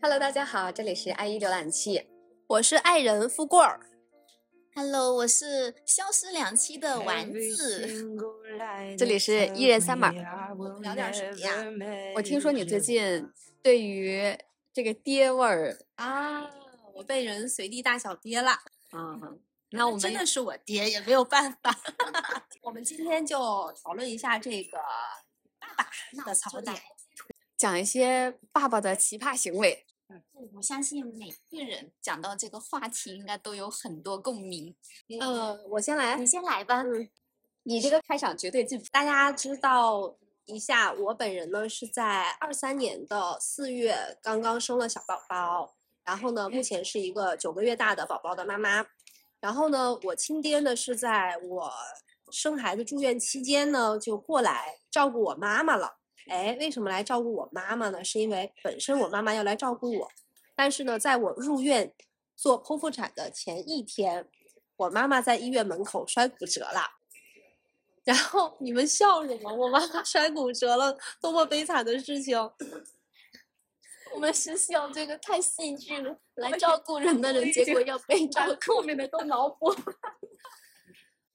hello 大家好这里是 ie 浏览器我是爱人富贵儿。Hello 我是消失两期的丸子 这里是一人三码聊点什么呀我听说你最近对于这个爹味儿啊我被人随地大小爹了。啊那我们真的是我爹，也没有办法。我们今天就讨论一下这个爸爸的槽点。讲一些爸爸的奇葩行为。嗯我相信每个人讲到这个话题，应该都有很多共鸣。呃，我先来你。先来吧。嗯你这个开场绝对进大家知道一下，我本人呢是在二三年的四月刚刚生了小宝宝，然后呢，目前是一个九个月大的宝宝的妈妈。然后呢，我亲爹呢是在我生孩子住院期间呢就过来照顾我妈妈了。哎，为什么来照顾我妈妈呢？是因为本身我妈妈要来照顾我，但是呢，在我入院做剖腹产的前一天，我妈妈在医院门口摔骨折了。然后你们笑什么？我妈妈摔骨折了，多么悲惨的事情！我们是笑这个太戏剧了，来照顾人的人，结果要被照顾。后面的都脑补。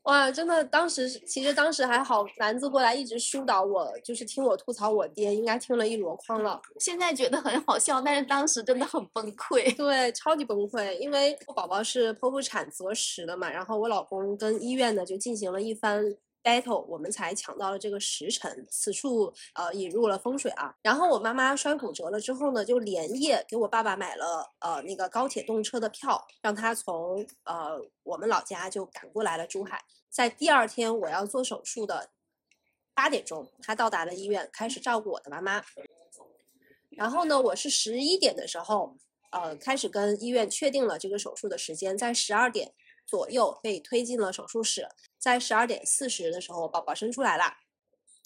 哇，真的，当时其实当时还好，丸子过来一直疏导我，就是听我吐槽我爹，应该听了一箩筐了。现在觉得很好笑，但是当时真的很崩溃。对，超级崩溃，因为我宝宝是剖腹产择时的嘛，然后我老公跟医院呢就进行了一番 battle，我们才抢到了这个时辰。此处呃引入了风水啊。然后我妈妈摔骨折了之后呢，就连夜给我爸爸买了呃那个高铁动车的票，让他从呃我们老家就赶过来了珠海。在第二天我要做手术的八点钟，他到达了医院，开始照顾我的妈妈。然后呢，我是十一点的时候，呃，开始跟医院确定了这个手术的时间，在十二点左右被推进了手术室，在十二点四十的时候，宝宝生出来了。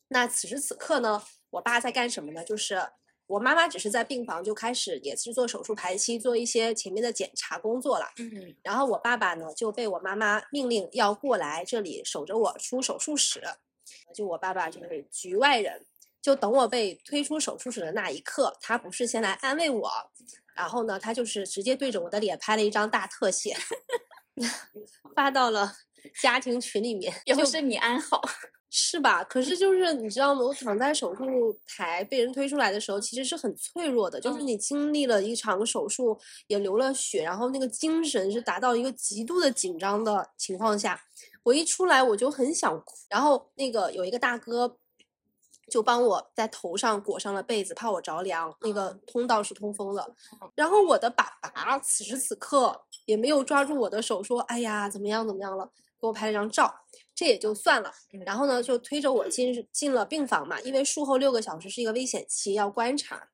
那此时此刻呢，我爸在干什么呢？就是我妈妈只是在病房就开始也是做手术排期，做一些前面的检查工作了。嗯，然后我爸爸呢就被我妈妈命令要过来这里守着我出手术室，就我爸爸就是局外人，就等我被推出手术室的那一刻，他不是先来安慰我，然后呢，他就是直接对着我的脸拍了一张大特写，发到了家庭群里面，也就是你安好。是吧？可是就是你知道吗？我躺在手术台被人推出来的时候，其实是很脆弱的。就是嗯你经历了一场手术，也流了血，然后那个精神是达到一个极度的紧张的情况下，我一出来我就很想哭。然后那个有一个大哥就帮我在头上裹上了被子，怕我着凉。那个通道是通风的。然后我的爸爸此时此刻也没有抓住我的手说：“哎呀，怎么样怎么样了？”给我拍了张照。这也就算了，然后呢，就推着我进进了病房嘛，因为术后六个小时是一个危险期，要观察。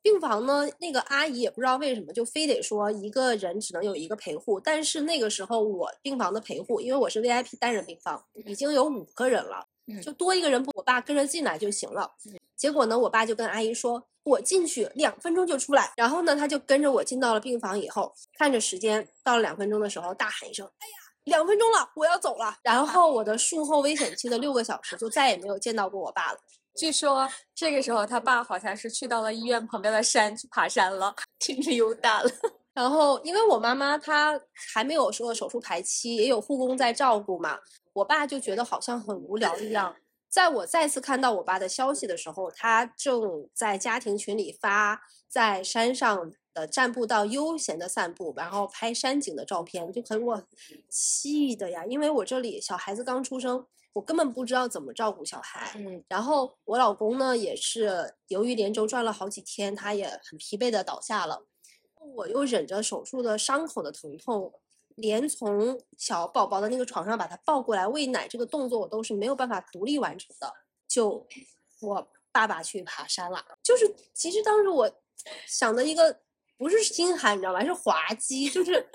病房呢，那个阿姨也不知道为什么，就非得说一个人只能有一个陪护。但是那个时候我病房的陪护，因为我是 VIP 单人病房，已经有五个人了，就多一个人，我爸跟着进来就行了。结果呢，我爸就跟阿姨说：“我进去两分钟就出来。”然后呢，他就跟着我进到了病房以后，看着时间到了两分钟的时候，大喊一声：“哎呀！”两分钟了，我要走了。然后我的术后危险期的六个小时就再也没有见到过我爸了。据说这个时候他爸好像是去到了医院旁边的山去爬山了，去溜达了。然后因为我妈妈她还没有说手术排期，也有护工在照顾嘛，我爸就觉得好像很无聊一样。在我再次看到我爸的消息的时候，他正在家庭群里发在山上的站步道悠闲的散步，然后拍山景的照片，就给我气的呀！因为我这里小孩子刚出生，我根本不知道怎么照顾小孩。嗯，然后我老公呢，也是由于连轴转了好几天，他也很疲惫的倒下了。我又忍着手术的伤口的疼痛，连从小宝宝的那个床上把他抱过来喂奶这个动作，我都是没有办法独立完成的。就我爸爸去爬山了，就是其实当时我想的一个不是心寒，你知道吗？是滑稽，就是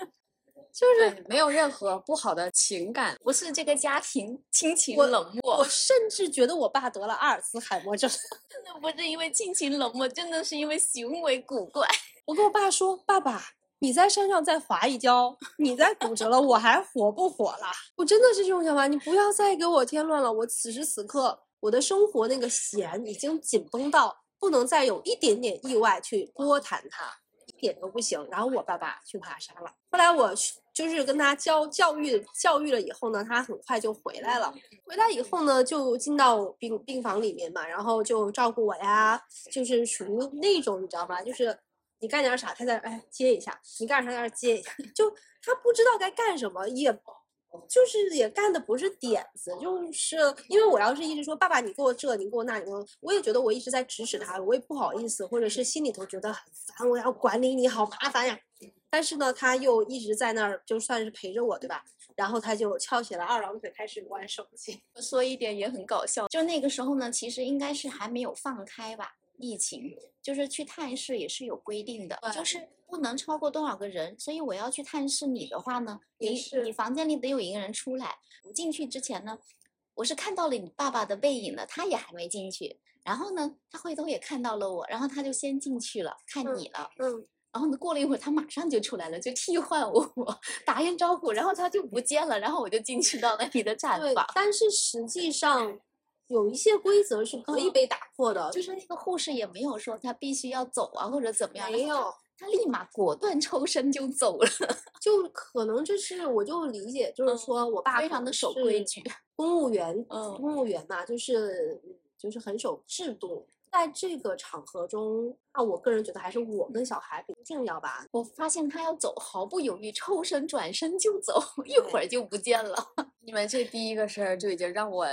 就是，没有任何不好的情感。不是这个家庭亲情冷漠我，甚至觉得我爸得了阿尔茨海默症。真的不是因为亲情冷漠，真的是因为行为古怪。我跟我爸说：“爸爸，你在山上再滑一跤，你再骨折了，我还活不活了？” 我真的是这种想法，你不要再给我添乱了。我此时此刻我的生活那个弦已经紧绷到不能再有一点点意外去波弹它，一一点都不行。然后我爸爸去爬山了，后来我就是跟他教教育教育了以后呢，他很快就回来了。回来以后呢，就进到病病房里面嘛，然后就照顾我呀，就是属于那种你知道吧，就是你干点啥，他在哎接一下，你干啥在那接一下，就他不知道该干什么，也就是也干的不是点子，就是因为我要是一直说爸爸你给我这，你给我那，你给我，我也觉得我一直在指使他，我也不好意思，或者是心里头觉得很烦，我要管理你好麻烦呀。但是呢，他又一直在那儿，就算是陪着我，对吧？然后他就翘起了二郎腿，开始玩手机。说一点也很搞笑，就那个时候呢，其实应该是还没有放开吧，疫情，就是去探视也是有规定的，就是不能超过多少个人。所以我要去探视你的话呢，你你房间里得有一个人出来。我进去之前呢，我是看到了你爸爸的背影的，他也还没进去。然后呢，他回头也看到了我，然后他就先进去了，看嗯你了。嗯，然后呢，过了一会儿，他马上就出来了，就替换我，我打声招呼，然后他就不见了，然后我就进去到了你的毡对房。。但是实际上有一些规则是可以被打破的，就是那个护士也没有说他必须要走啊，或者怎么样，没有。他立马果断抽身就走了，就可能这是我就理解，就是嗯说我爸非常的守规矩。公务员，嗯公务员嘛，就是嗯就是很守制度。在这个场合中，那我个人觉得还是我跟小孩比较重要吧。我发现他要走，毫不犹豫抽身转身就走，一会儿就不见了。你们这第一个事儿就已经让我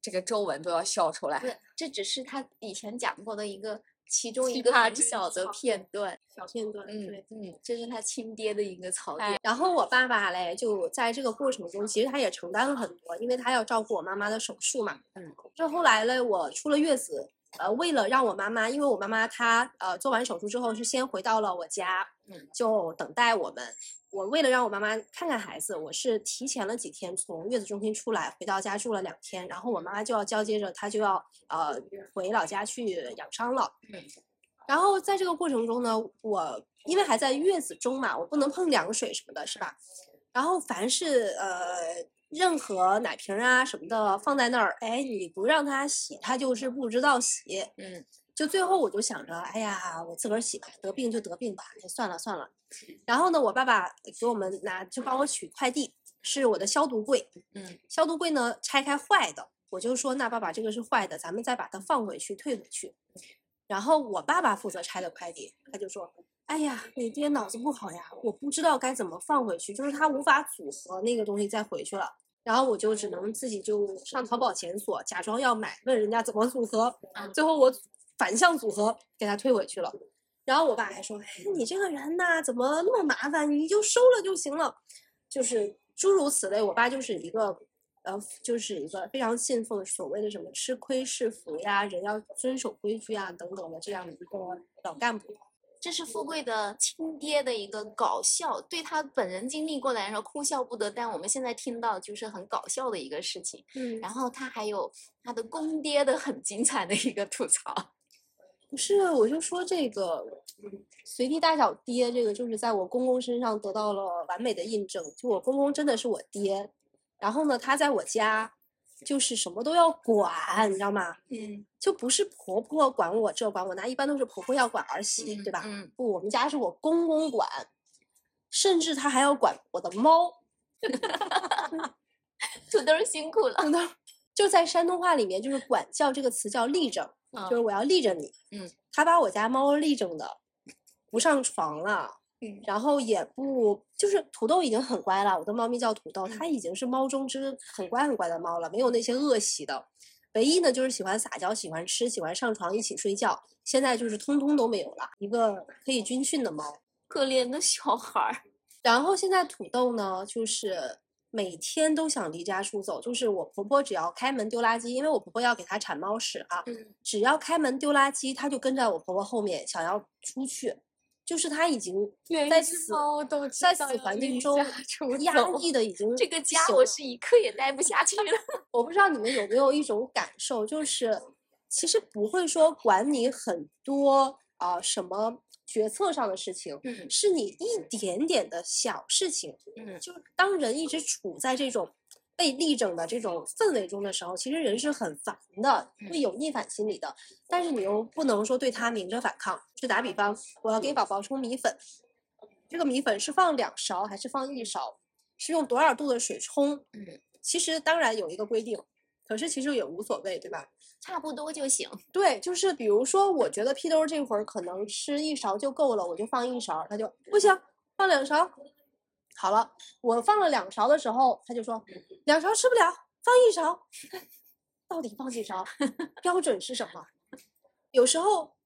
这个皱纹都要笑出来。对，这只是他以前讲过的一个其中一个很小的片段。小片段，嗯对。嗯，这是他亲爹的一个槽哎点。然后我爸爸嘞，就在这个过程中，其实他也承担了很多，因为他要照顾我妈妈的手术嘛。嗯。这后来嘞，我出了月子，呃，为了让我妈妈，因为我妈妈她呃做完手术之后是先回到了我家，嗯，就等待我们。我为了让我妈妈看看孩子，我是提前了几天从月子中心出来，回到家住了两天，然后我妈妈就要交接着，她就要呃回老家去养伤了。嗯。然后在这个过程中呢，我因为还在月子中嘛，我不能碰凉水什么的，是吧？然后凡是呃任何奶瓶啊什么的放在那儿，哎，你不让他洗，他就是不知道洗。嗯，就最后我就想着，哎呀，我自个儿洗吧，得病就得病吧，哎算了算了。然后呢，我爸爸给我们拿就帮我取快递，是我的消毒柜。嗯，消毒柜呢拆开坏的，我就说那爸爸这个是坏的，咱们再把它放回去退回去。然后我爸爸负责拆的快递，他就说：“哎呀，你爹脑子不好呀，我不知道该怎么放回去，就是他无法组合那个东西再回去了。”然后我就只能自己就上淘宝检索，假装要买，问人家怎么组合，最后我反向组合给他退回去了。然后我爸还说：“哎，你这个人呐，怎么那么麻烦？你就收了就行了。”就是诸如此类。我爸就是一个，呃，就是一个非常信奉所谓的什么吃亏是福呀，人要遵守规矩啊等等的这样的一个老干部。这是富贵的亲爹的一个搞笑，对他本人经历过来说哭笑不得，但我们现在听到就是很搞笑的一个事情。嗯然后他还有他的公爹的很精彩的一个吐槽。不是，我就说这个嗯随地大小爹，这个就是在我公公身上得到了完美的印证。就我公公真的是我爹，然后呢，他在我家就是什么都要管，你知道吗？嗯，就不是婆婆管我这管我那，一般都是婆婆要管儿媳，对吧？嗯，不，我们家是我公公管，甚至他还要管我的猫。土豆儿辛苦了。土豆，就在山东话里面，就是管教这个词叫立正，嗯就是我要立着你。嗯，他把我家猫立正的，不上床了。嗯然后也不，就是土豆已经很乖了，我的猫咪叫土豆，嗯它已经是猫中之很乖很乖的猫了，没有那些恶习的。唯一呢就是喜欢撒娇、喜欢吃、喜欢上床一起睡觉，现在就是通通都没有了，一个可以军训的猫。可怜的小孩儿。然后现在土豆呢，就是每天都想离家出走。就是我婆婆只要开门丢垃圾，因为我婆婆要给它铲猫屎啊，嗯只要开门丢垃圾，它就跟在我婆婆后面想要出去。就是他已经在死猫都在死道要离环境中压抑的已经这个家我是一刻也待不下去了。我不知道你们有没有一种感受，就是其实不会说管你很多啊、什么决策上的事情，嗯。是你一点点的小事情，嗯。就是当人一直处在这种被力整的这种氛围中的时候，其实人是很烦的，会有逆反心理的。但是你又不能说对他明着反抗。就打比方，我要给宝宝冲米粉，这个米粉是放两勺还是放一勺？是用多少度的水冲？嗯，其实当然有一个规定，可是其实也无所谓，对吧？差不多就行。对，就是比如说，我觉得屁兜这会儿可能吃一勺就够了，我就放一勺，他就不行，放两勺。好了，我放了两勺的时候，他就说两勺吃不了，放一勺。到底放几勺？标准是什么？有时候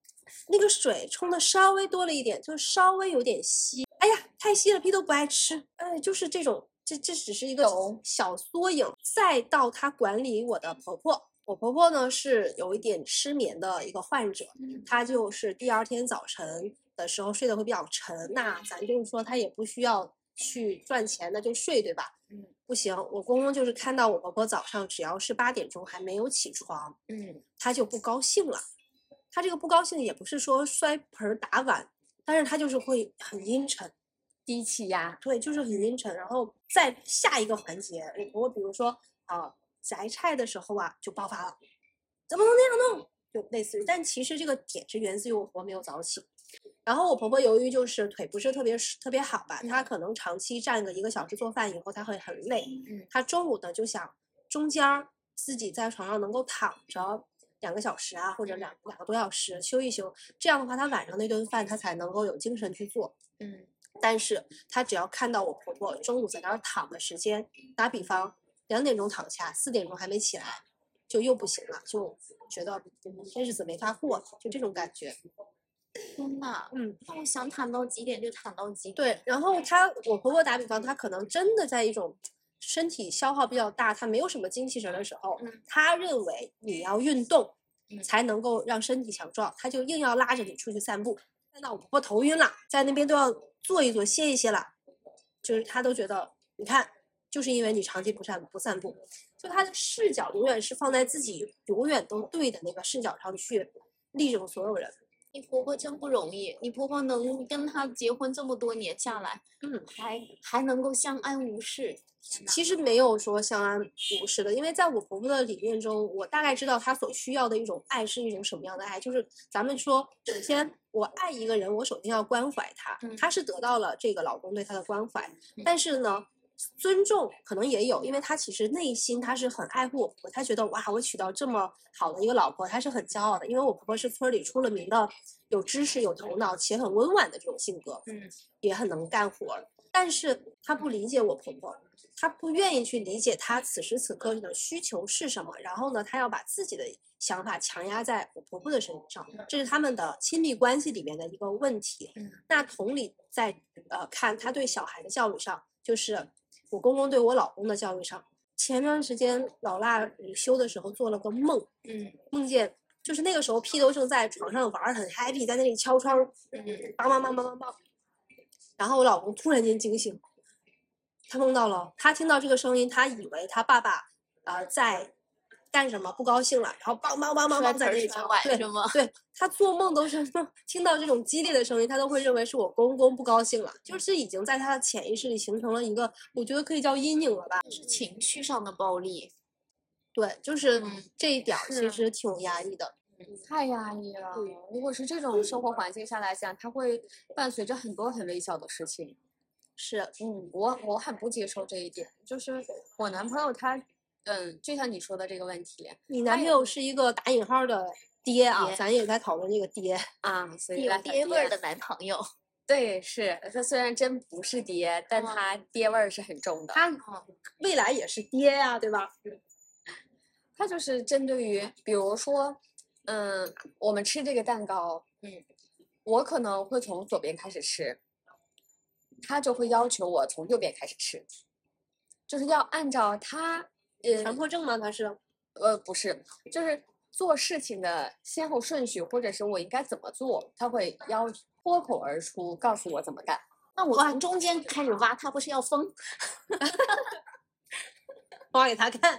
那个水冲的稍微多了一点，就稍微有点稀。哎呀，太稀了，屁都不爱吃。哎，就是这种，这这只是一个小缩影。再到他管理我的婆婆。我婆婆呢是有一点失眠的一个患者，她就是第二天早晨的时候睡得会比较沉。那咱就是说，她也不需要去赚钱，那就睡，对吧？嗯，不行，我公公就是看到我婆婆早上只要是八点钟还没有起床，嗯，他就不高兴了。他这个不高兴也不是说摔盆打碗，但是他就是会很阴沉，低气压，对，就是很阴沉。然后在下一个环节，我婆婆比如说啊。摘菜的时候啊，就爆发了，怎么能那样弄？就类似于，但其实这个点是源自于我婆婆没有早起。然后我婆婆由于就是腿不是特别特别好吧，她可能长期站个一个小时做饭以后，她会很累。嗯，她中午呢就想中间儿自己在床上能够躺着两个小时啊，或者两两个多小时休一休，这样的话她晚上那顿饭她才能够有精神去做。嗯，但是她只要看到我婆婆中午在那儿躺的时间，打比方。两点钟躺下，四点钟还没起来，就又不行了，就觉得这日子没法过，就这种感觉。天呐，嗯，那我想躺到几点就躺到几点。对，然后她，我婆婆打比方，她可能真的在一种身体消耗比较大，她没有什么精气神的时候，她认为你要运动才能够让身体强壮，她就硬要拉着你出去散步。看到我婆婆头晕了，在那边都要坐一坐歇一歇了，就是她都觉得，你看。就是因为你长期不散不散步，就她的视角永远是放在自己永远都对的那个视角上去力争所有人。你婆婆真不容易，你婆婆能跟他结婚这么多年下来，嗯，还还能够相安无事。其实没有说相安无事的，因为在我婆婆的理念中，我大概知道她所需要的一种爱是一种什么样的爱。就是咱们说，首先我爱一个人，我首先要关怀他，她是得到了这个老公对她的关怀，但是呢。尊重可能也有，因为他其实内心他是很爱护我婆婆，他觉得哇，我娶到这么好的一个老婆，他是很骄傲的。因为我婆婆是村里出了名的有知识、有头脑且很温婉的这种性格，嗯，也很能干活。但是他不理解我婆婆，他不愿意去理解她此时此刻的需求是什么。然后呢，他要把自己的想法强压在我婆婆的身上，这是他们的亲密关系里面的一个问题。那同理，在呃看他对小孩的教育上，就是。我公公对我老公的教育上，前段时间老腊午休的时候做了个梦，嗯，梦见就是那个时候屁都正在床上玩很 happy，在那里敲窗，嗯，梆梆梆梆梆梆，然后我老公突然间惊醒，他梦到了，他听到这个声音，他以为他爸爸啊在。干什么不高兴了，然后梆梆梆梆梆在那里敲，对对，他做梦都是听到这种激烈的声音，他都会认为是我公公不高兴了，就是已经在他的潜意识里形成了一个，我觉得可以叫阴影了吧，是情绪上的暴力，对，就是这一点其实挺压抑的，太压抑了。如果是这种生活环境下来讲，他会伴随着很多很微小的事情，是，嗯，我我很不接受这一点，就是我男朋友他。嗯，就像你说的这个问题，你男朋友是一个打引号的爹啊，咱也在讨论这个爹啊，所以有爹味儿的男朋友。对，是他虽然真不是爹，但他爹味儿是很重的。他未来也是爹呀，对吧？他就是针对于，比如说，嗯，我们吃这个蛋糕，嗯，我可能会从左边开始吃，他就会要求我从右边开始吃，就是要按照他。强迫症吗？他是，呃，不是，就是做事情的先后顺序，或者是我应该怎么做，他会要脱口而出告诉我怎么干。那我从中间开始挖，他不是要疯？挖给他看，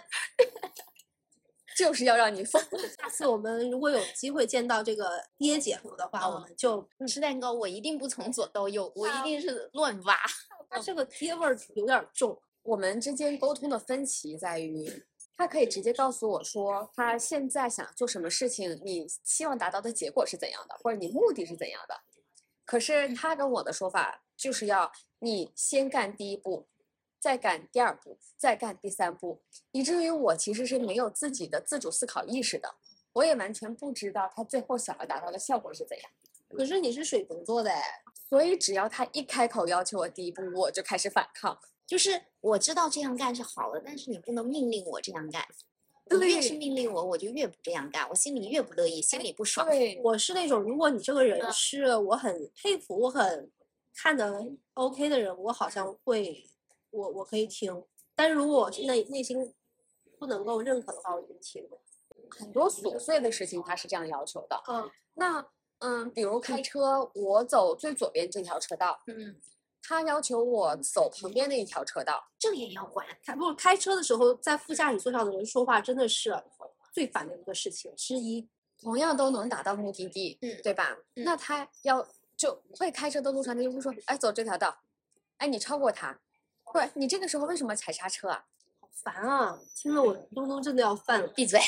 就是要让你疯。下次我们如果有机会见到这个爹姐夫的话，我们就吃蛋糕，我一定不从左到右，我一定是乱挖。他这个爹味儿有点重。我们之间沟通的分歧在于，他可以直接告诉我说，他现在想做什么事情，你希望达到的结果是怎样的，或者你目的是怎样的。可是他跟我的说法就是要你先干第一步，再干第二步，再干第三步，以至于我其实是没有自己的自主思考意识的，我也完全不知道他最后想要达到的效果是怎样。可是你是水瓶座的哎，所以只要他一开口要求我第一步，我就开始反抗。就是我知道这样干是好的，但是你不能命令我这样干。你越是命令我，我就越不这样干，我心里越不乐意，心里不爽。对，我是那种如果你这个人嗯是我很佩服、我很看的 OK 的人，我好像会我我可以听，但是如果内内心不能够认可的话，我就不听。很多琐碎的事情他是这样要求的。嗯，那嗯，比如开车，我走最左边这条车道，嗯，他要求我走旁边那一条车道。这个也要管。开不开车的时候，在副驾驶座上的人说话真的是最烦的一个事情之一。同样都能达到目的地，嗯对吧？嗯那他要就会开车的路上，他就会说：“哎，走这条道，哎，你超过他，不是你这个时候为什么踩刹车啊？好烦啊！听了我东东真的要犯了。闭嘴。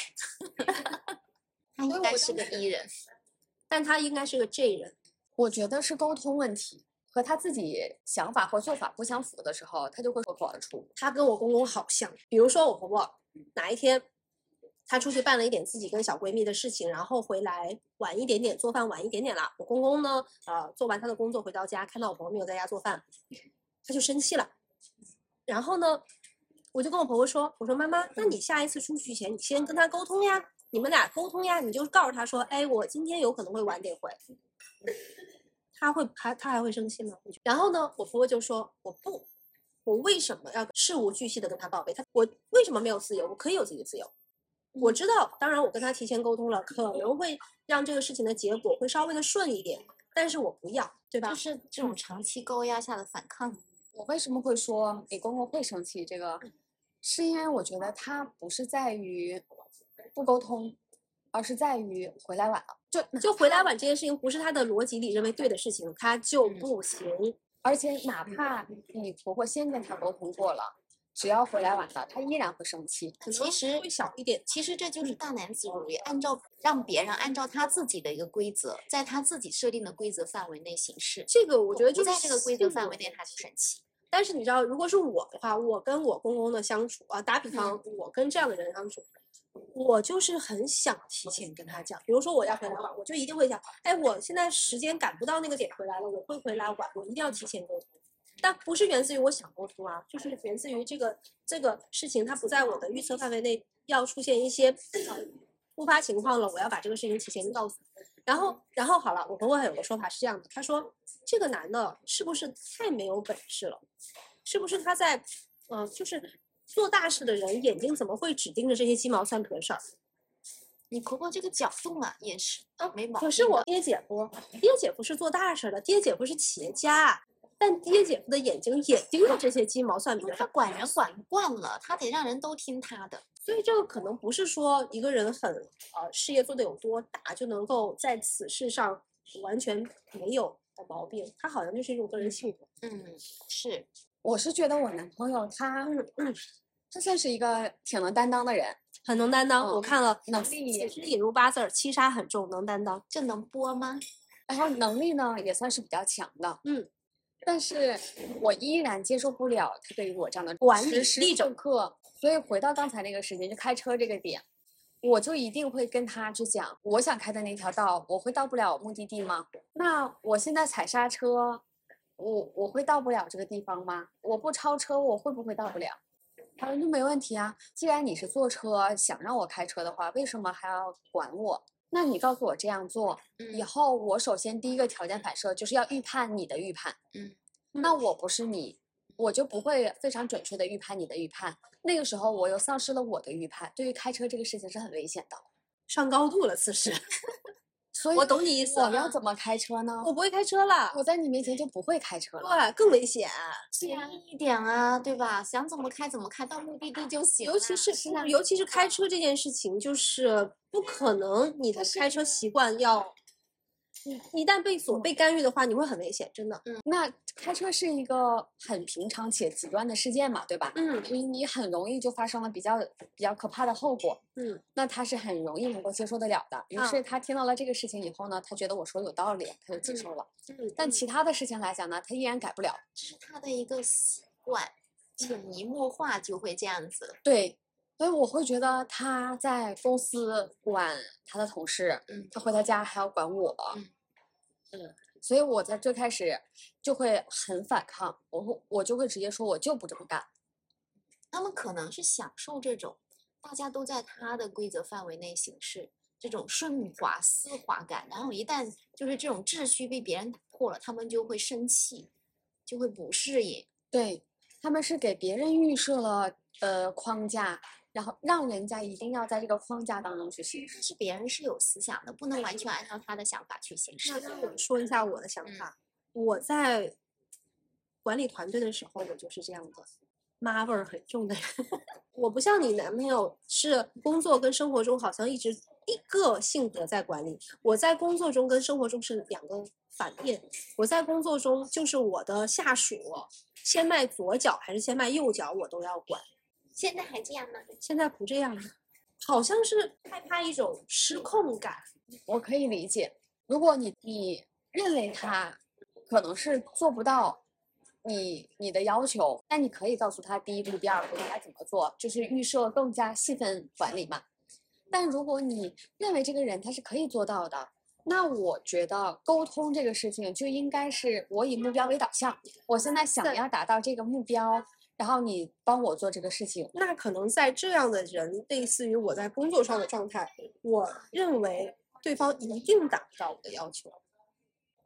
他应该是个 E 人，但他应该是个 J 人，我觉得是沟通问题，和他自己想法或做法不相符的时候，他就会脱口而出。他跟我公公好像。比如说我婆婆哪一天，她出去办了一点自己跟小闺蜜的事情，然后回来晚一点点，做饭晚一点点了。我公公呢，呃，做完他的工作回到家，看到我婆婆没有在家做饭，他就生气了。然后呢，我就跟我婆婆说：“我说妈妈，那你下一次出去前，你先跟他沟通呀，你们俩沟通呀，你就告诉他说，哎，我今天有可能会晚点回。”他会他他还会生气吗？然后呢，我婆婆就说：“我不，我为什么要事无巨细的跟他报备？他我为什么没有自由？我可以有自己的自由。我知道，当然我跟他提前沟通了，可能会让这个事情的结果会稍微的顺一点，但是我不要，对吧？就是这种长期高压下的反抗。我为什么会说你公公会生气？这个是因为我觉得他不是在于不沟通，而是在于回来晚了。就就回来晚这件事情不是他的逻辑里认为对的事情，他就嗯不行。而且哪怕你婆婆先跟他沟通过了，只要回来晚了，他依然会生气。可能其实会小一点。其实这就是大男子主义，按照让别人按照他自己的一个规则，在他自己设定的规则范围内行事。这个我觉得就是在这个规则范围内，他就生气。但是你知道，如果是我的话，我跟我公公的相处啊，打比嗯方，我跟这样的人相处，我就是很想提前跟他讲，比如说我要回来晚，我就一定会讲，哎，我现在时间赶不到那个点回来了，我会回来晚，我一定要提前沟通。但不是源自于我想沟通啊，就是源自于这个这个事情它不在我的预测范围内，要出现一些突发情况了，我要把这个事情提前告诉。然后，然后好了，我婆婆还有个说法是这样的，她说这个男的是不是太没有本事了？是不是他在，呃，就是做大事的人眼睛怎么会只盯着这些鸡毛蒜皮的事儿？你婆婆这个角度嘛，也是啊没毛病。可是我爹姐夫，爹姐夫是做大事的，爹姐夫是企业家，但爹姐夫的眼睛也盯着这些鸡毛蒜皮的事儿。他管人管惯了，他得让人都听他的。所以这个可能不是说一个人很呃事业做得有多大就能够在此事上完全没有的毛病，他好像就是一种个人性格。嗯，是我是觉得我男朋友他，他算是一个挺能担当的人，很能担当，我嗯看了，能力也是引入八字儿，七杀很重，能担当。这能播吗？然后能力呢也算是比较强的，嗯。但是我依然接受不了他对于我这样的管理时时力刻刻。所以回到刚才那个时间，就开车这个点，我就一定会跟他去讲，我想开的那条道，我会到不了目的地吗？那我现在踩刹车，我我会到不了这个地方吗？我不超车，我会不会到不了？他说那没问题啊，既然你是坐车想让我开车的话，为什么还要管我？那你告诉我这样做，以嗯后我首先第一个条件反射就是要预判你的预判，嗯，那我不是你，我就不会非常准确的预判你的预判。那个时候我又丧失了我的预判，对于开车这个事情是很危险的。上高度了，此时所以我懂你意思我要怎么开车呢？我不会开车了，我在你面前就不会开车了。对，更危险。便宜一点啊，对吧？想怎么开怎么开，到目的地就行了。尤其是不尤其是开车这件事情，就是不可能你的开车习惯要你一旦被所被干预的话，你会很危险，真的。嗯那开车是一个很平常且极端的事件嘛，对吧？嗯你你很容易就发生了比较比较可怕的后果，嗯那他是很容易能够接受得了的。于啊是他听到了这个事情以后呢，他觉得我说有道理，他就接嗯受了。嗯，但其他的事情来讲呢，他依然改不了。这是他的一个习惯，潜移默化就会这样子。对，所以我会觉得他在公司管他的同事，嗯他回到家还要管我，嗯嗯，所以我在最开始就会很反抗，我会我就会直接说我就不这么干。他们可能是享受这种大家都在他的规则范围内行事，这种顺滑丝滑感。然后一旦就是这种秩序被别人打破了，他们就会生气，就会不适应。对，他们是给别人预设了呃框架，然后让人家一定要在这个框架当中去行事。但是别人是有思想的，不能完全按照他的想法去行事那。那我说一下我的想嗯法。我在管理团队的时候，我就是这样的，妈味儿很重的人。我不像你男朋友是工作跟生活中好像一直一个性格在管理，我在工作中跟生活中是两个反面。我在工作中就是我的下属，先迈左脚还是先迈右脚，我都要管。现在还这样吗？现在不这样了，好像是害怕一种失控感。我可以理解，如果你你认为他可能是做不到你你的要求，那你可以告诉他第一步、第二步应该怎么做，就是预设更加细分管理嘛。但如果你认为这个人他是可以做到的，那我觉得沟通这个事情就应该是我以目标为导向，我现在想要达到这个目标，然后你帮我做这个事情。那可能在这样的人，类似于我在工作上的状态，我认为对方一定达不到我的要求。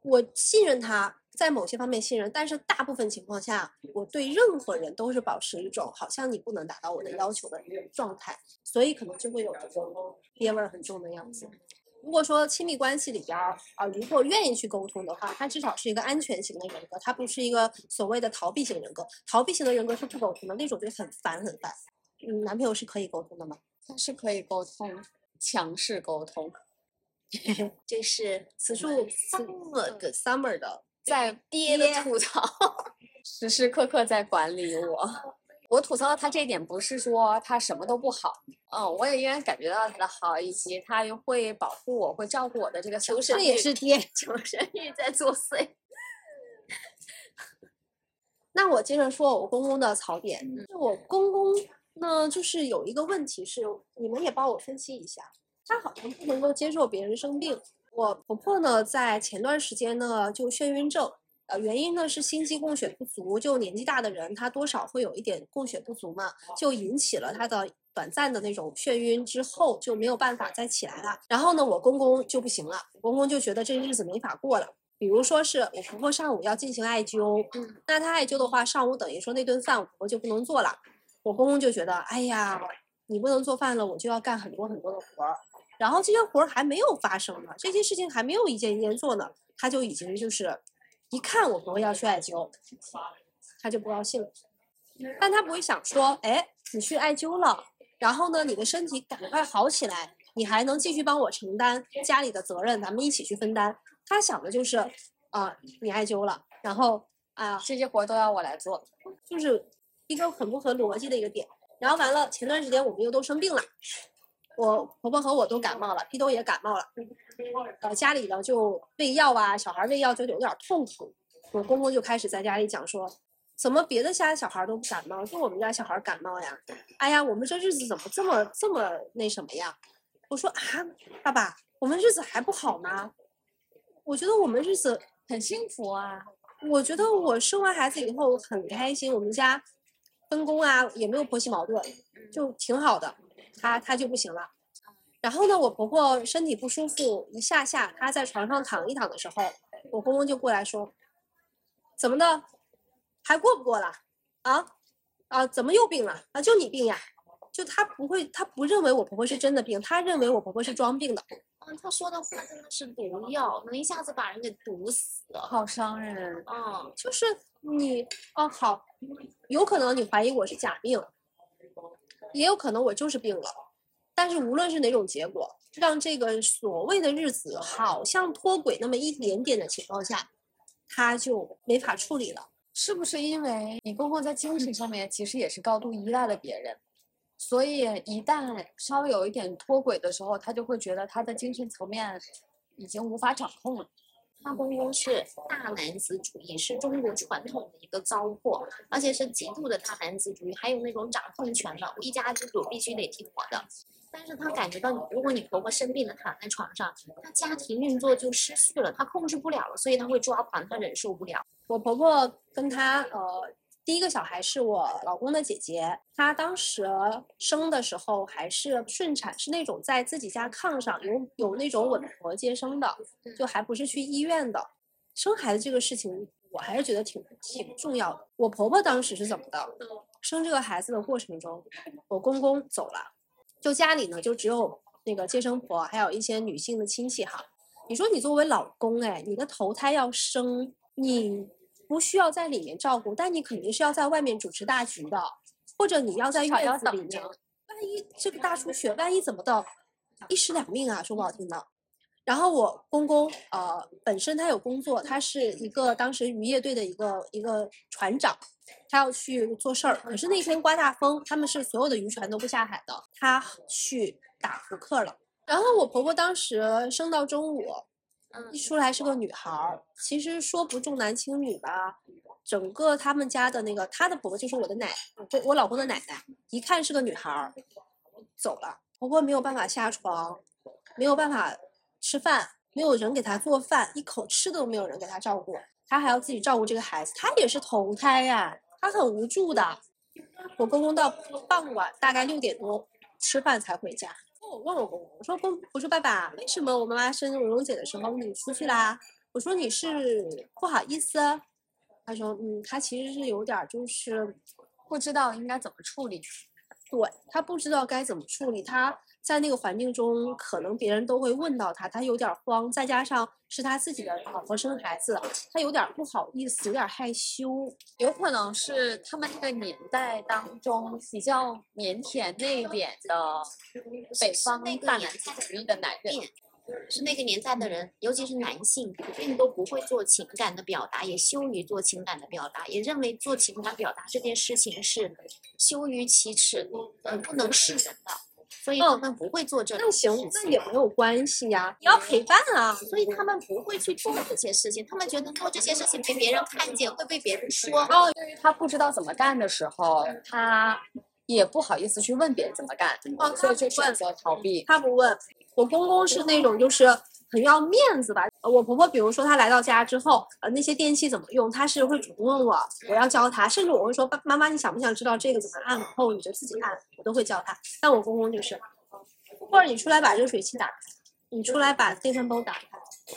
我信任他，在某些方面信任，但是大部分情况下，我对任何人都是保持一种好像你不能达到我的要求的一种状态，所以可能就会有这种憋味很重的样子。如果说亲密关系里边儿啊，如果愿意去沟通的话，他至少是一个安全型的人格，他不是一个所谓的逃避型人格。逃避型的人格是不沟通的，那种就很烦很烦。嗯，男朋友是可以沟通的吗？他是可以沟通，强势沟通，这是此处 summer 的 summer 的在憋的吐槽。时时刻刻在管理我。我吐槽他这一点，不是说他什么都不好，嗯，我也依然感觉到他的好，以及他又会保护我、会照顾我的这个。求生这也是爹。求 生欲在作祟。那我接着说我公公的槽点。嗯就我公公呢，就是有一个问题是，你们也帮我分析一下，他好像不能够接受别人生病。我婆婆呢，在前段时间呢就眩晕症，呃，原因呢是心肌供血不足，就年纪大的人他多少会有一点供血不足嘛，就引起了他的短暂的那种眩晕，之后就没有办法再起来了。然后呢，我公公就不行了，我公公就觉得这日子没法过了。比如说是我婆婆上午要进行艾灸，嗯，那她艾灸的话，上午等于说那顿饭我婆婆就不能做了。我公公就觉得，哎呀，你不能做饭了，我就要干很多很多的活儿。然后这些活儿还没有发生呢，这些事情还没有一件一件做呢，他就已经就是一看我朋友要去艾灸，他就不高兴了。但他不会想说，哎，你去艾灸了，然后呢，你的身体赶快好起来，你还能继续帮我承担家里的责任，咱们一起去分担。他想的就是，啊、你艾灸了，然后啊、这些活都要我来做。就是一个很不合逻辑的一个点。然后完了，前段时间我们又都生病了，我婆婆和我都感冒了，皮兜也感冒了，呃，家里呢就喂药啊，小孩喂药就有点痛苦。我公公就开始在家里讲说，怎么别的家小孩都不感冒，就我们家小孩感冒呀？哎呀，我们这日子怎么这么这么那什么呀？我说啊，爸爸，我们日子还不好吗？我觉得我们日子很幸福啊！我觉得我生完孩子以后很开心，我们家分工啊也没有婆媳矛盾，就挺好的。她她就不行了。然后呢，我婆婆身体不舒服，一下下她在床上躺一躺的时候，我公公就过来说：“怎么的，还过不过了？啊啊，怎么又病了？啊，就你病呀？”就他不会，他不认为我婆婆是真的病，他认为我婆婆是装病的。嗯，他说的话真的是毒药，能一下子把人给毒死了。好伤人。嗯，就是你哦好，有可能你怀疑我是假病，也有可能我就是病了，但是无论是哪种结果，让这个所谓的日子好像脱轨那么一点点的情况下，他就没法处理了。是不是因为你公公在精神上面其实也是高度依赖了别人，所以一旦稍微有一点脱轨的时候，他就会觉得他的精神层面已经无法掌控了。他公公是大男子主义，是中国传统的一个糟粕，而且是极度的大男子主义，还有那种掌控权的，一家之主必须得听我的。但是他感觉到，如果你婆婆生病了躺在床上，他家庭运作就失去了，他控制不了了，所以他会抓狂，他忍受不了。我婆婆跟她呃，第一个小孩是我老公的姐姐，她当时生的时候还是顺产，是那种在自己家炕上有有那种稳婆接生的，就还不是去医院的。生孩子这个事情，我还是觉得挺挺重要的。我婆婆当时是怎么的？生这个孩子的过程中，我公公走了，就家里呢就只有那个接生婆，还有一些女性的亲戚哈。你说你作为老公，哎，你的头胎要生，你不需要在里面照顾，但你肯定是要在外面主持大局的，或者你要在院子里面，万一这个大出血，万一怎么的，一尸两命啊，说不好听的。然后我公公呃本身他有工作，他是一个当时渔业队的一个一个船长，他要去做事儿。可是那天刮大风，他们是所有的渔船都不下海的，他去打扑克了。然后我婆婆当时生到中午，一出来是个女孩儿。其实说不重男轻女吧，整个他们家的那个她的婆婆就是我的奶，我我老公的奶奶，一看是个女孩儿，走了。婆婆没有办法下床，没有办法吃饭，没有人给她做饭，一口吃的都没有人给她照顾，她还要自己照顾这个孩子，她也是头胎呀、她很无助的。我公公到傍晚大概六点多吃饭才回家。我问我公公，我说公，我说爸爸，为什么我妈妈生蓉蓉姐的时候你出去啦？我说你是不好意思？他说，嗯，他其实是有点就是不知道应该怎么处理。对他不知道该怎么处理，他在那个环境中，可能别人都会问到他，他有点儿慌，再加上是他自己的老婆生孩子，他有点儿不好意思，有点儿害羞。有可能是他们那个年代当中比较腼腆内敛的北方大男子主义的男人。变是那个年代的人，尤其是男性，普遍都不会做情感的表达，也羞于做情感的表达，也认为做情感表达这件事情是羞于启齿，呃，不能示人的，所以他们不会做这种那行事，情。那也没有关系呀，你要陪伴啊。所以他们不会去做这些事情，他们觉得做这些事情被别人看见，会被别人说。哦，对于他不知道怎么干的时候，他也不好意思去问别人怎么干，哦所以就选择逃避。他不问，我公公是那种就是很要面子吧。我婆婆比如说她来到家之后，呃，那些电器怎么用，她是会主动问我，我要教她，甚至我会说爸妈妈，你想不想知道这个怎么按？然后你就自己按，我都会教她。但我公公就是，或者你出来把热水器打开，你出来把电饭煲打开，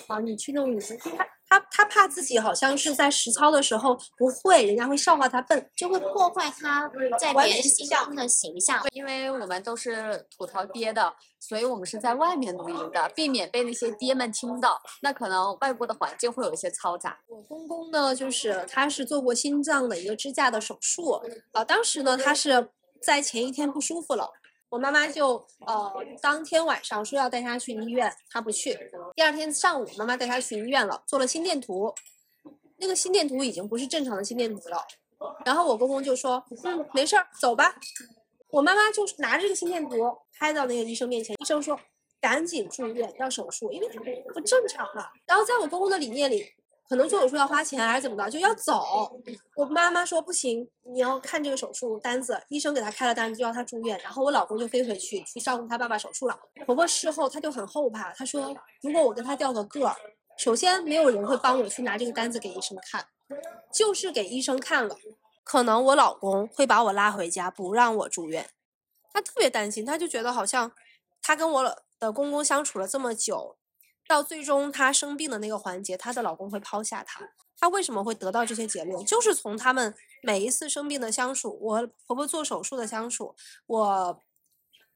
好，你去弄你他他他怕自己好像是在实操的时候不会，人家会笑话他笨。就会破坏他在别人心中的形象。因为我们都是吐槽爹的，所以我们是在外面录音的，避免被那些爹们听到。那可能外部的环境会有一些嘈杂。我公公呢，就是他是做过心脏的一个支架的手术啊、当时呢，他是在前一天不舒服了，我妈妈就呃当天晚上说要带他去医院，他不去。第二天上午，妈妈带他去医院了，做了心电图，那个心电图已经不是正常的心电图了。然后我公公就说：“嗯，没事儿，走吧。”我妈妈就拿着这个心电图拍到那个医生面前，医生说赶紧住院要手术，因为不正常了。然后在我公公的理念里，可能做手术要花钱还是怎么的，就要走。我妈妈说不行，你要看这个手术单子，医生给他开了单子就要他住院。然后我老公就飞回去去照顾他爸爸手术了。婆婆事后她就很后怕，她说如果我跟他掉个个儿，首先没有人会帮我去拿这个单子给医生看，就是给医生看了，可能我老公会把我拉回家，不让我住院。她特别担心，她就觉得好像她跟我的公公相处了这么久，到最终她生病的那个环节，她的老公会抛下她。她为什么会得到这些结论？就是从他们每一次生病的相处，我婆婆做手术的相处，我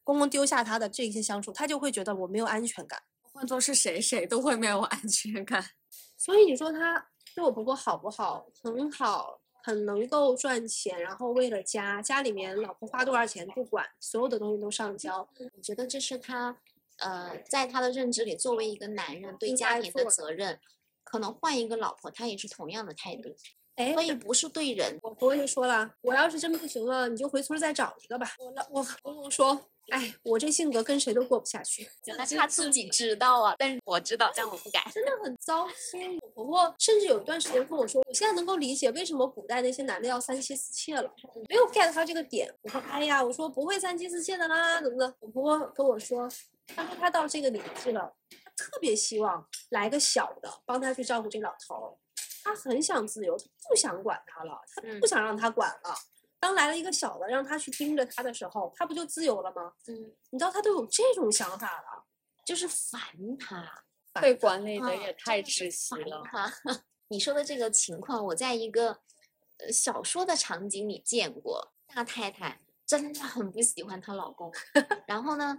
公公丢下她的这些相处，她就会觉得我没有安全感。换做是谁，谁都会没有安全感。所以你说她对我婆婆好不好？很好，很能够赚钱，然后为了家，家里面老婆花多少钱不管，所有的东西都上交。我觉得这是他呃，在他的认知里，作为一个男人对家庭的责任，可能换一个老婆，他也是同样的态度。哎，所以不是对人，我婆婆就说了，我要是真不行了，你就回村儿再找一个吧。我老我公公说，哎，我这性格跟谁都过不下去，那他自己知道啊，但是我知道，但我不敢。真的很糟心。我婆婆甚至有一段时间跟我说，我现在能够理解为什么古代那些男的要三妻四妾了，没有 get 到这个点。我说，哎呀，我说不会三妻四妾的啦，怎么的？我婆婆跟我说，她说她到这个年纪了，她特别希望来个小的帮他去照顾这老头儿。她很想自由，他不想管他了，她嗯不想让他管了。当来了一个小的，让他去盯着他的时候，他不就自由了吗？嗯，你知道他都有这种想法了。就是烦他，被管理的啊也太窒息了。是烦他。你说的这个情况，我在一个呃小说的场景里见过。大太太真的很不喜欢她老公，然后呢，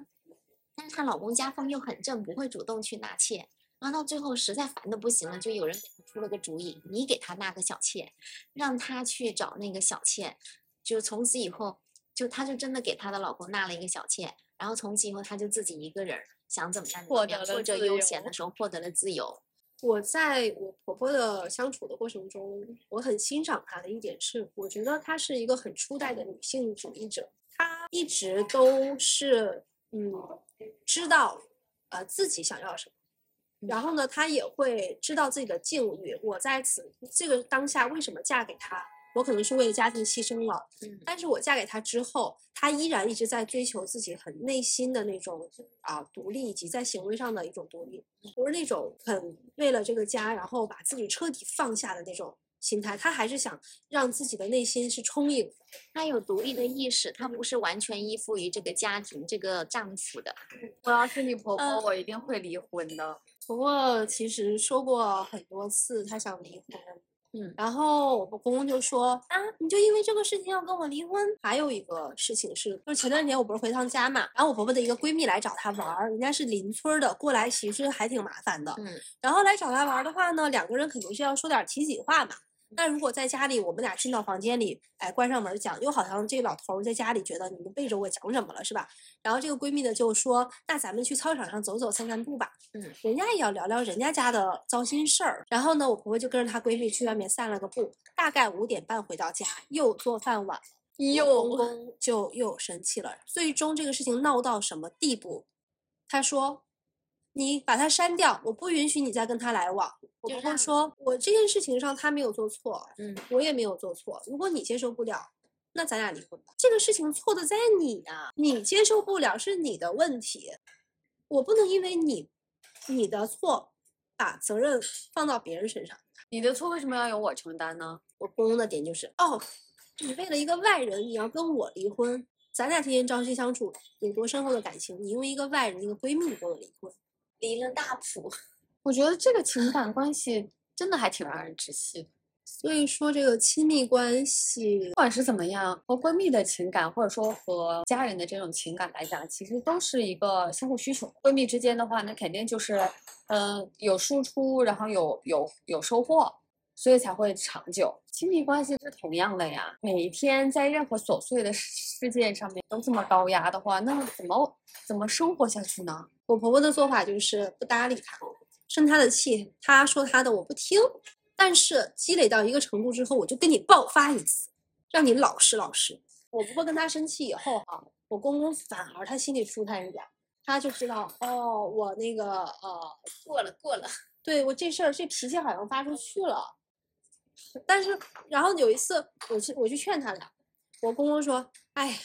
但是她老公家风又很正，不会主动去纳妾。然后到最后实在烦的不行了，就有人给她出了个主意，你给她纳个小妾，让她去找那个小妾，就从此以后，就她就真的给她的老公纳了一个小妾，然后从此以后她就自己一个人想怎么样怎么样，得了过着悠闲的时候获得了自由。我在我婆婆的相处的过程中，我很欣赏她的一点是，我觉得她是一个很初代的女性主义者，她一直都是嗯知道呃自己想要什么。然后呢，他也会知道自己的境遇。我在此这个当下为什么嫁给他？我可能是为了家庭牺牲了，嗯但是我嫁给他之后，他依然一直在追求自己很内心的那种啊独立，以及在行为上的一种独立，不是那种很为了这个家，然后把自己彻底放下的那种心态。他还是想让自己的内心是充盈的。她有独立的意识，她不是完全依附于这个家庭、这个丈夫的。我要是你婆婆，嗯我一定会离婚的。婆婆其实说过很多次，她想离婚。嗯然后我公公就说啊，你就因为这个事情要跟我离婚？还有一个事情是，就是前段时间我不是回趟家嘛，然后我婆婆的一个闺蜜来找她玩儿，人家是邻村的，过来其实还挺麻烦的。嗯然后来找她玩儿的话呢，两个人肯定是要说点儿体己话嘛。那如果在家里，我们俩进到房间里，哎，关上门讲，又好像这老头儿在家里觉得你们背着我讲什么了，是吧？然后这个闺蜜呢就说，那咱们去操场上走走、散散步吧。嗯，人家也要聊聊人家家的糟心事儿。然后呢，我婆婆就跟着她闺蜜去外面散了个步，大概五点半回到家，又做饭晚了。我公公就又生气了。最终这个事情闹到什么地步？她说：“你把他删掉，我不允许你再跟他来往。”我婆婆就让说：“我这件事情上他没有做错，嗯，我也没有做错。如果你接受不了，那咱俩离婚吧。这个事情错的在你啊、你接受不了是你的问题，我不能因为你你的错把责任放到别人身上。”你的错为什么要由我承担呢？我公公的点就是，哦，你为了一个外人，你要跟我离婚，咱俩天天朝夕相处，有多深厚的感情，你因为一个外人，一个闺蜜，你跟我离婚，离了大谱。我觉得这个情感关系真的还挺让人窒息的。所以说这个亲密关系不，管是怎么样，和闺蜜的情感，或者说和家人的这种情感来讲，其实都是一个相互需求。闺蜜之间的话，那肯定就是，嗯、有输出，然后有有有收获，所以才会长久。亲密关系是同样的呀，每一天在任何琐碎的事事件上面都这么高压的话，那怎么怎么生活下去呢？我婆婆的做法就是不搭理他，生他的气，他说他的我不听，但是积累到一个程度之后，我就跟你爆发一次，让你老实老实。我婆婆跟他生气以后哈、我公公反而他心里舒坦一点，他就知道哦，我那个呃过了过了，对我这事儿，这脾气好像发出去了。但是，然后有一次，我去我去劝他俩，我公公说：“哎呀，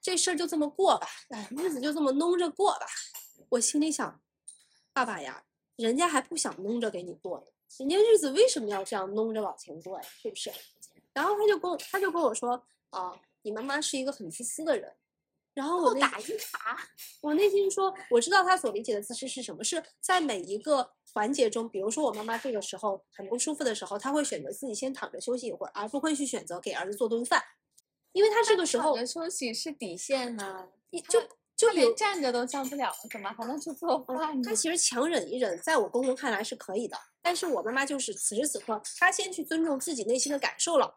这事儿就这么过吧，哎，日子就这么弄着过吧。”我心里想，爸爸呀，人家还不想弄着给你过呢，人家日子为什么要这样弄着往前过呀？是不是？然后他就跟我他就跟我说：“啊，你妈妈是一个很自私的人。”然后我打一耙。我内心说，我知道他所理解的自私是什么，是在每一个环节中，比如说我妈妈这个时候很不舒服的时候，她会选择自己先躺着休息一会儿，而不会去选择给儿子做顿饭，因为她这个时候休息是底线呢、你就就连站着都上不了了，怎么还能去做饭呢她？其实强忍一忍，在我公公看来是可以的，但是我妈妈就是此时此刻，她先去尊重自己内心的感受了。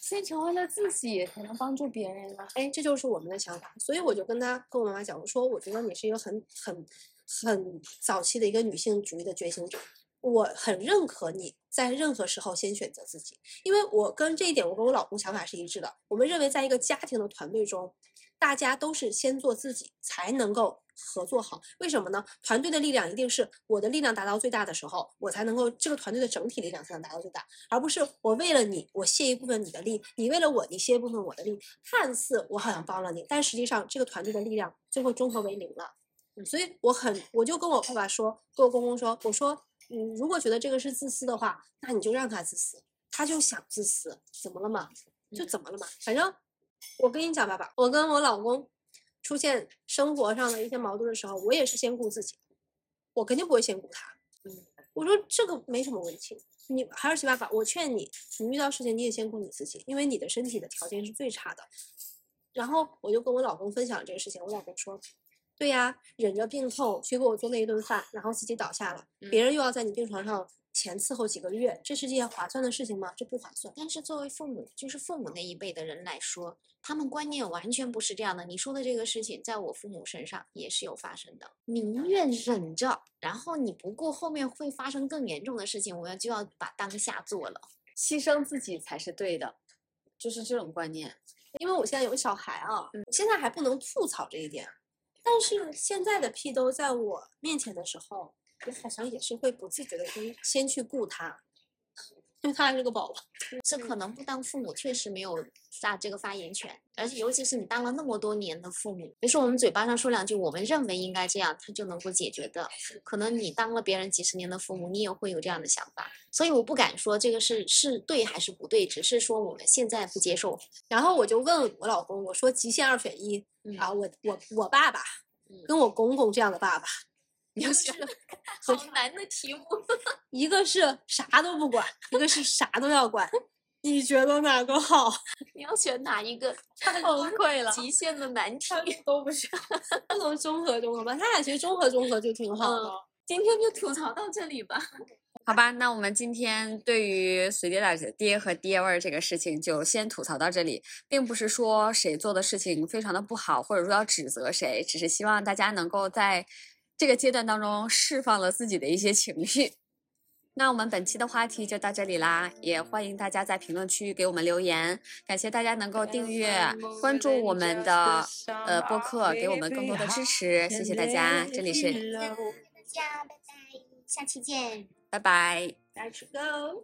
先成为了自己，才能帮助别人啊。哎，这就是我们的想法。所以我就跟她跟我妈妈讲，我说我觉得你是一个很很很早期的一个女性主义的觉醒者。我很认可你在任何时候先选择自己，因为我跟这一点，我跟我老公想法是一致的。我们认为，在一个家庭的团队中，大家都是先做自己，才能够合作好。为什么呢？团队的力量一定是我的力量达到最大的时候，我才能够这个团队的整体力量才能达到最大，而不是我为了你，我卸一部分你的力，你为了我，你卸一部分我的力。看似我好像帮了你，但实际上这个团队的力量最后综合为零了。所以我很，我就跟我爸爸说，跟我公公说，我说。嗯，如果觉得这个是自私的话，那你就让他自私，他就想自私，怎么了嘛？就怎么了嘛？反正我跟你讲，爸爸，我跟我老公出现生活上的一些矛盾的时候，我也是先顾自己，我肯定不会先顾他。嗯，我说这个没什么问题，你还是爸爸，我劝你，你遇到事情你也先顾你自己，因为你的身体的条件是最差的。然后我就跟我老公分享这个事情，我老公说。对呀，忍着病痛去给我做那一顿饭，然后自己倒下了，别人又要在你病床上前伺候几个月，这是件划算的事情吗？这不划算。但是作为父母，就是父母那一辈的人来说，他们观念完全不是这样的。你说的这个事情，在我父母身上也是有发生的。宁愿忍着，然后你不顾后面会发生更严重的事情，我要就要把当下做了，牺牲自己才是对的，就是这种观念。因为我现在有个小孩啊，现在还不能吐槽这一点。但是现在的屁都在我面前的时候，我好像也是会不自觉的先先去顾他，因为他还是个宝宝。这可能不当父母确实没有大这个发言权，而且尤其是你当了那么多年的父母，别说我们嘴巴上说两句，我们认为应该这样，他就能够解决的。可能你当了别人几十年的父母，你也会有这样的想法。所以我不敢说这个是是对还是不对，只是说我们现在不接受。然后我就问我老公，我说极限二选一。啊，我我我爸爸，跟我公公这样的爸爸，你要选好难的题目，一个是啥都不管，一个是啥都要管，你觉得哪个好？你要选哪一个？太崩溃了，极限的难题都不选，不能综合综合吧？他俩其实综合综合就挺好的。今天就吐槽到这里吧。好吧，那我们今天对于随爹的爹和爹味儿这个事情就先吐槽到这里，并不是说谁做的事情非常的不好，或者说要指责谁，只是希望大家能够在这个阶段当中释放了自己的一些情绪。那我们本期的话题就到这里啦，也欢迎大家在评论区给我们留言，感谢大家能够订阅关注我们的呃播客，给我们更多的支持，谢谢大家，这里是，大家拜拜，下期见。拜拜。Let's go.